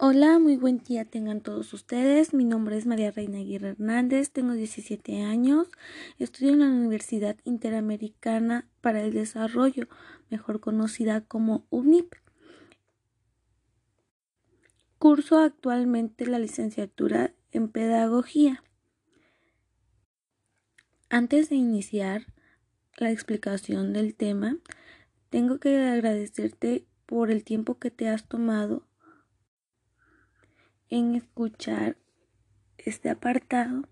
Hola, muy buen día tengan todos ustedes. Mi nombre es María Reina Aguirre Hernández, tengo 17 años, estudio en la Universidad Interamericana para el Desarrollo, mejor conocida como UNIP. Curso actualmente la licenciatura en Pedagogía. Antes de iniciar la explicación del tema, tengo que agradecerte por el tiempo que te has tomado en escuchar este apartado.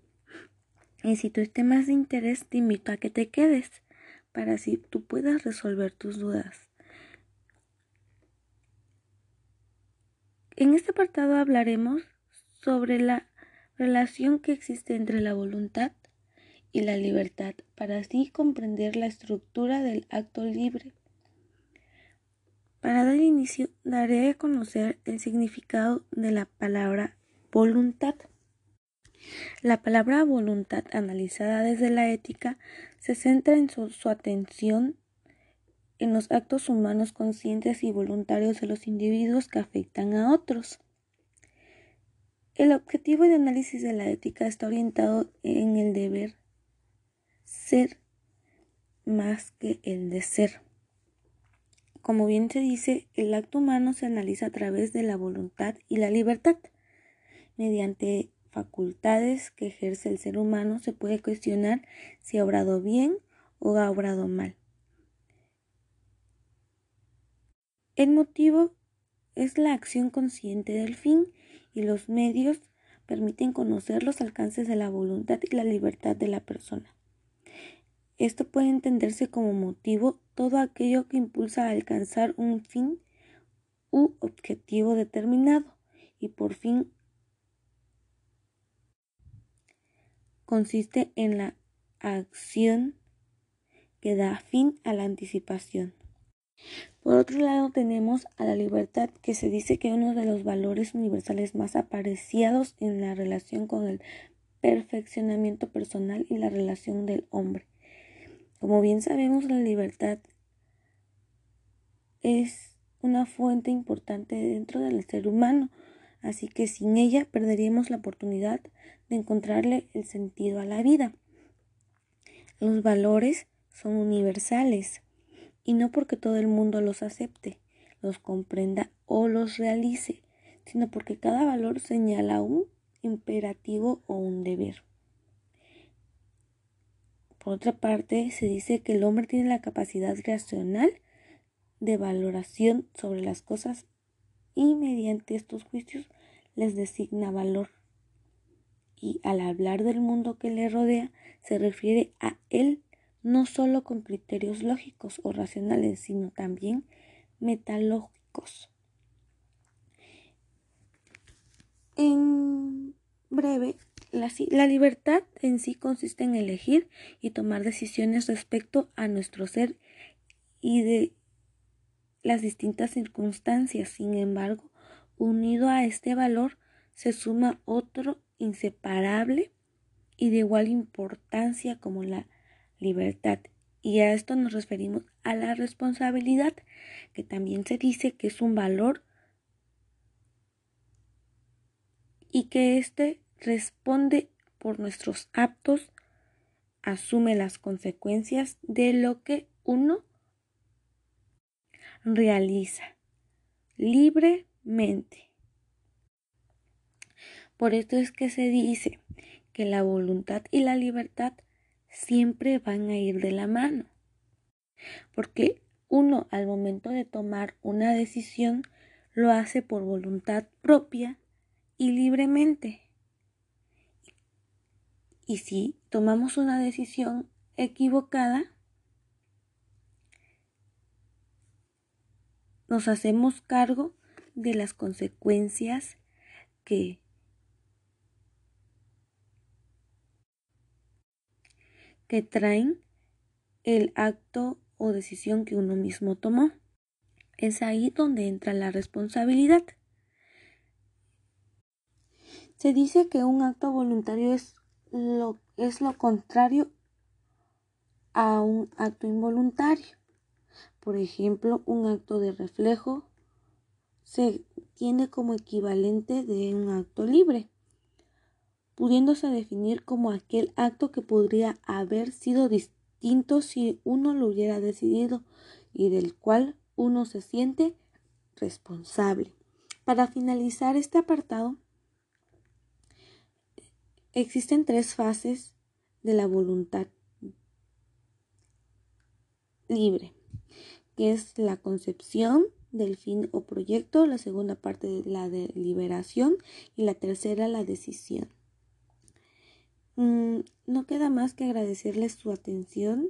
Y si tu tema es de interés, te invito a que te quedes para así tú puedas resolver tus dudas. En este apartado hablaremos sobre la relación que existe entre la voluntad y la libertad para así comprender la estructura del acto libre para dar inicio, daré a conocer el significado de la palabra voluntad. La palabra voluntad, analizada desde la ética, se centra en su, su, atención en los actos humanos conscientes y voluntarios de los individuos que afectan a otros. El objetivo de análisis de la ética está orientado en el deber ser más que el de ser. Como bien se dice, el acto humano se analiza a través de la voluntad y la libertad. Mediante facultades que ejerce el ser humano se puede cuestionar si ha obrado bien o ha obrado mal. El motivo es la acción consciente del fin y los medios permiten conocer los alcances de la voluntad y la libertad de la persona. Esto puede entenderse como motivo todo aquello que impulsa a alcanzar un fin u objetivo determinado y por fin consiste en la acción que da fin a la anticipación. Por otro lado tenemos a la libertad que se dice que es uno de los valores universales más apreciados en la relación con el perfeccionamiento personal y la relación del hombre. Como bien sabemos, la libertad es una fuente importante dentro del ser humano, así que sin ella perderíamos la oportunidad de encontrarle el sentido a la vida. Los valores son universales y no porque todo el mundo los acepte, los comprenda o los realice, sino porque cada valor señala un imperativo o un deber. Por otra parte, se dice que el hombre tiene la capacidad racional de valoración sobre las cosas y mediante estos juicios les designa valor. Y al hablar del mundo que le rodea, se refiere a él no solo con criterios lógicos o racionales, sino también metalógicos. En breve, la, libertad en sí consiste en elegir y tomar decisiones respecto a nuestro ser y de las distintas circunstancias. Sin embargo, unido a este valor se suma otro inseparable y de igual importancia como la libertad. Y a esto nos referimos a la responsabilidad, que también se dice que es un valor y que este responde por nuestros actos, asume las consecuencias de lo que uno realiza libremente. Por esto es que se dice que la voluntad y la libertad siempre van a ir de la mano. Porque uno al momento de tomar una decisión lo hace por voluntad propia y libremente. Y si tomamos una decisión equivocada, nos hacemos cargo de las consecuencias que que traen el acto o decisión que uno mismo tomó. Es ahí donde entra la responsabilidad. Se dice que un acto voluntario es lo, es lo contrario a un acto involuntario. Por ejemplo, un acto de reflejo se tiene como equivalente de un acto libre, pudiéndose definir como aquel acto que podría haber sido distinto si uno lo hubiera decidido y del cual uno se siente responsable. Para finalizar este apartado, existen tres fases de la voluntad libre, que es la concepción del fin o proyecto, la segunda parte de la deliberación y la tercera la decisión. Mm, no queda más que agradecerles su atención.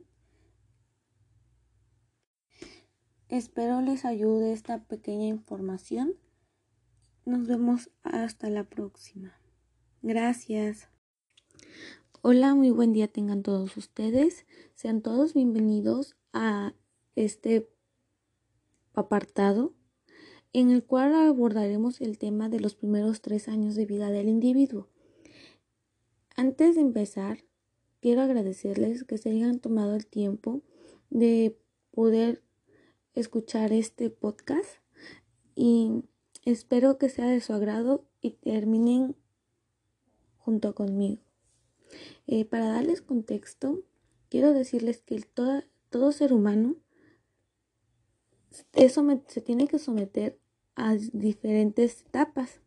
Espero les ayude esta pequeña información. Nos vemos hasta la próxima. Gracias. Hola, muy buen día tengan todos ustedes. Sean todos bienvenidos a este apartado en el cual abordaremos el tema de los primeros tres años de vida del individuo. Antes de empezar, quiero agradecerles que se hayan tomado el tiempo de poder escuchar este podcast y espero que sea de su agrado y terminen junto conmigo. Eh, para darles contexto, quiero decirles que todo, ser humano se tiene que someter a diferentes etapas,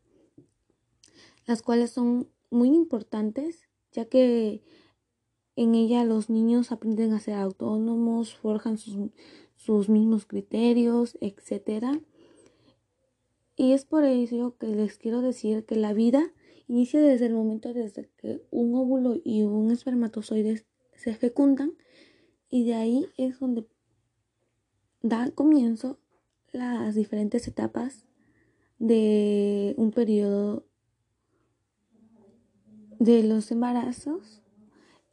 las cuales son muy importantes, ya que en ella los niños aprenden a ser autónomos, forjan sus, sus mismos criterios, etc. Y es por ello que les quiero decir que la vida inicia desde el momento desde que un óvulo y un espermatozoide se fecundan y de ahí es donde da comienzo las diferentes etapas de un periodo de los embarazos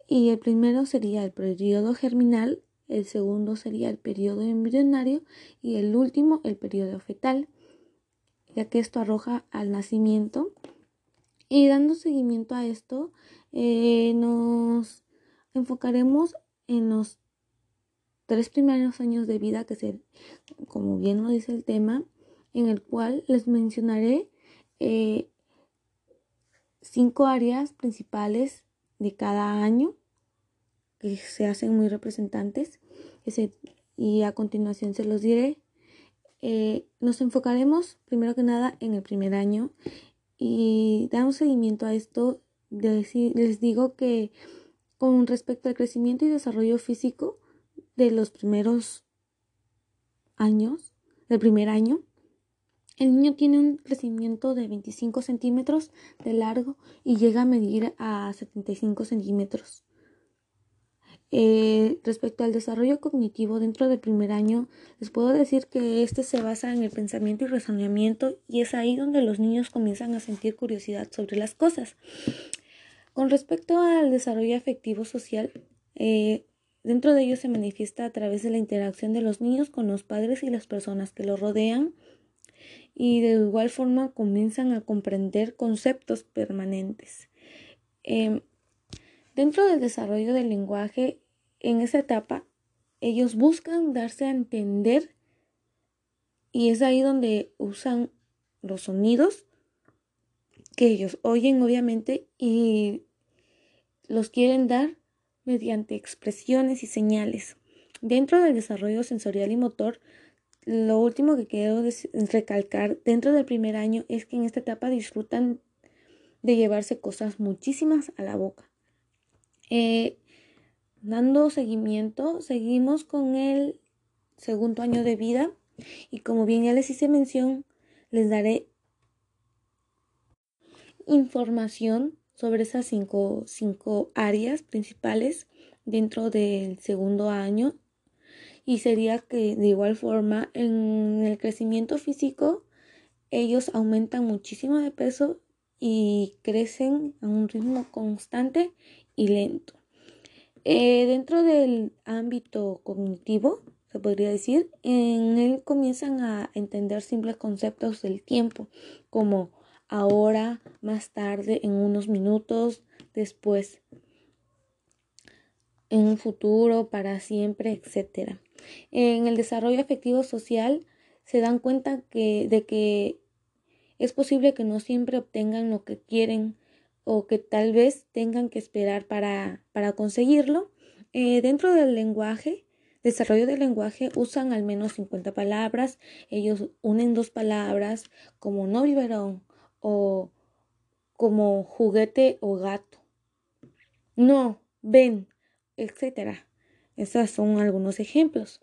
y el primero sería el periodo germinal, el segundo sería el periodo embrionario y el último el periodo fetal, ya que esto arroja al nacimiento. Y dando seguimiento a esto, eh, nos enfocaremos en los tres primeros años de vida, que se, como bien lo dice el tema, en el cual les mencionaré eh, cinco áreas principales de cada año que se hacen muy representantes y a continuación se los diré. Eh, nos enfocaremos primero que nada en el primer año y damos seguimiento a esto. les digo que con respecto al crecimiento y desarrollo físico, de los primeros años, del primer año, el niño tiene un crecimiento de 25 centímetros de largo y llega a medir a 75 centímetros. Eh, respecto al desarrollo cognitivo dentro del primer año, les puedo decir que este se basa en el pensamiento y razonamiento y es ahí donde los niños comienzan a sentir curiosidad sobre las cosas. Con respecto al desarrollo afectivo social, eh, Dentro de ello se manifiesta a través de la interacción de los niños con los padres y las personas que los rodean y de igual forma comienzan a comprender conceptos permanentes. Em, dentro del desarrollo del lenguaje, en esa etapa, ellos buscan darse a entender y es ahí donde usan los sonidos que ellos oyen obviamente y los quieren dar mediante expresiones y señales. Dentro del desarrollo sensorial y motor, lo último que quiero recalcar dentro del primer año es que en esta etapa disfrutan de llevarse cosas muchísimas a la boca. Eh, dando seguimiento, seguimos con el segundo año de vida y como bien ya les hice mención, les daré información sobre esas cinco, cinco áreas principales dentro del segundo año. Y sería que de igual forma en el crecimiento físico ellos aumentan muchísimo de peso y crecen a un ritmo constante y lento. Eh, dentro del ámbito cognitivo, se podría decir, en él comienzan a entender simples conceptos del tiempo, como ahora, más tarde, en unos minutos, después, en un futuro, para siempre, etc. En el desarrollo afectivo social se dan cuenta que, de que es posible que no siempre obtengan lo que quieren o que tal vez tengan que esperar para, para conseguirlo. Eh, dentro del lenguaje, desarrollo del lenguaje, usan al menos 50 palabras. Ellos unen dos palabras como no biberón o como juguete o gato. No, ven, etc. Esos son algunos ejemplos.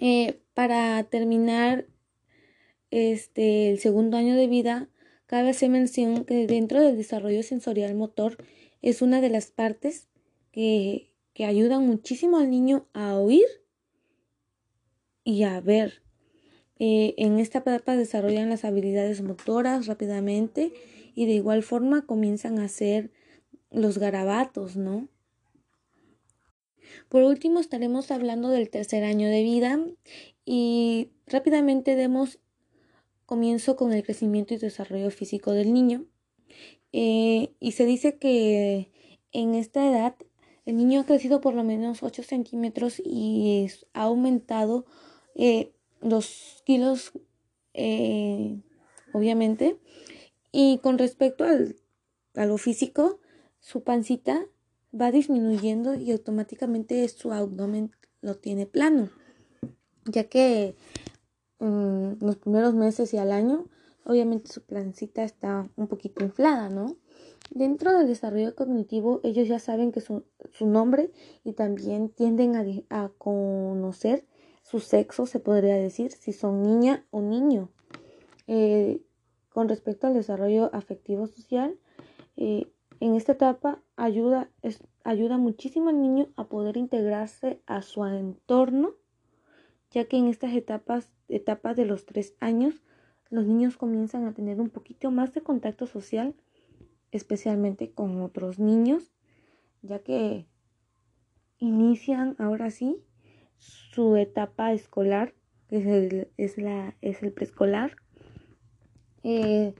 Eh, para terminar este, el segundo año de vida, cabe hacer mención que dentro del desarrollo sensorial motor es una de las partes que, que ayudan muchísimo al niño a oír y a ver. Eh, en esta etapa desarrollan las habilidades motoras rápidamente y de igual forma comienzan a hacer los garabatos, ¿no? Por último estaremos hablando del tercer año de vida y rápidamente demos comienzo con el crecimiento y desarrollo físico del niño. Eh, y se dice que en esta edad el niño ha crecido por lo menos 8 centímetros y ha aumentado eh, dos kilos, eh, obviamente. Y con respecto al, a lo físico, su pancita va disminuyendo y automáticamente su abdomen lo tiene plano, ya que en los primeros meses y al año, obviamente su pancita está un poquito inflada, ¿no? Dentro del desarrollo cognitivo, ellos ya saben que su, su nombre y también tienden a, a conocer su sexo, se podría decir, si son niña o niño. Eh, con respecto al desarrollo afectivo social, eh, en esta etapa ayuda, es, ayuda muchísimo al niño a poder integrarse a su entorno, ya que en estas etapas, etapas de los tres años, los niños comienzan a tener un poquito más de contacto social, especialmente con otros niños, ya que inician ahora sí su etapa escolar, que es el, es la, es el preescolar. Eh,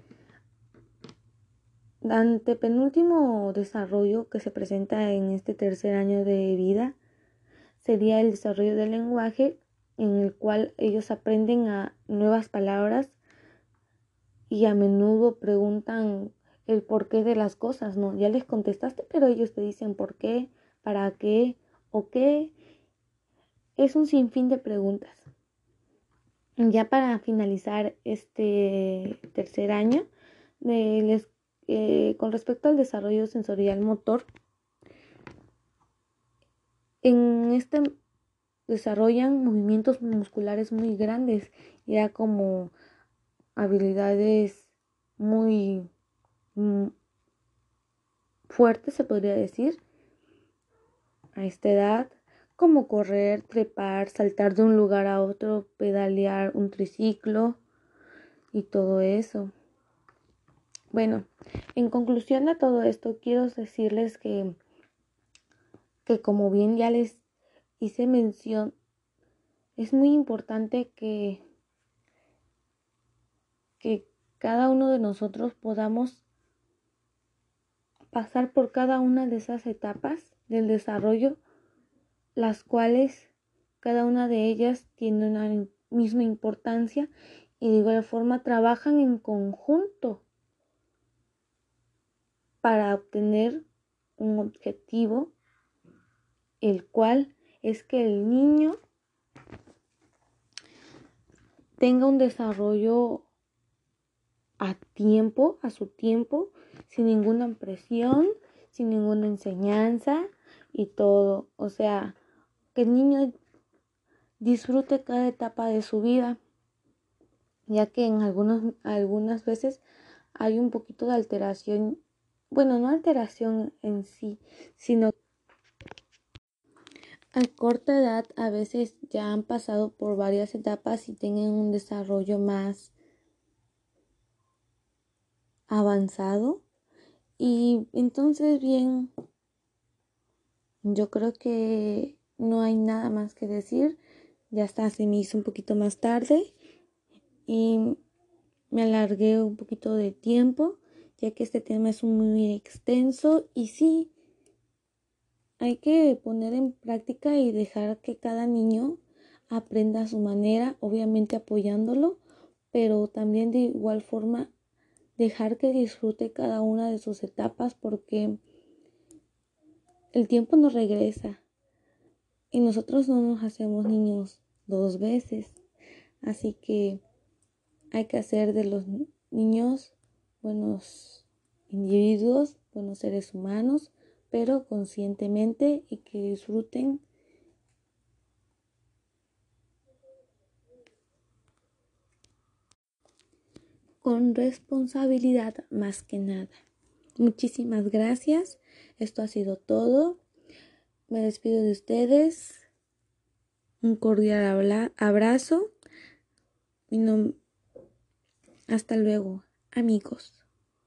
ante penúltimo desarrollo que se presenta en este tercer año de vida sería el desarrollo del lenguaje en el cual ellos aprenden a nuevas palabras y a menudo preguntan el porqué de las cosas, ¿no? Ya les contestaste, pero ellos te dicen por qué, para qué o qué es un sinfín de preguntas. Ya para finalizar este tercer año, les, eh, con respecto al desarrollo sensorial motor, en este desarrollan movimientos musculares muy grandes, ya como habilidades muy mm, fuertes, se podría decir, a esta edad como correr, trepar, saltar de un lugar a otro, pedalear un triciclo y todo eso. Bueno, en conclusión a todo esto, quiero decirles que, que como bien ya les hice mención, es muy importante que, que cada uno de nosotros podamos pasar por cada una de esas etapas del desarrollo las cuales cada una de ellas tiene una misma importancia y de igual forma trabajan en conjunto para obtener un objetivo, el cual es que el niño tenga un desarrollo a tiempo, a su tiempo, sin ninguna presión, sin ninguna enseñanza y todo. O sea, que el niño disfrute cada etapa de su vida, ya que en algunos, algunas veces hay un poquito de alteración, bueno, no alteración en sí, sino a corta edad a veces ya han pasado por varias etapas y tienen un desarrollo más avanzado y entonces bien yo creo que no hay nada más que decir. Ya está, se me hizo un poquito más tarde y me alargué un poquito de tiempo, ya que este tema es muy extenso y sí, hay que poner en práctica y dejar que cada niño aprenda a su manera, obviamente apoyándolo, pero también de igual forma dejar que disfrute cada una de sus etapas porque el tiempo nos regresa y nosotros no nos hacemos niños dos veces. Así que hay que hacer de los niños buenos individuos, buenos seres humanos, pero conscientemente y que disfruten con responsabilidad más que nada. Muchísimas gracias. Esto ha sido todo. Me despido de ustedes. Un cordial abrazo. Hasta luego, amigos.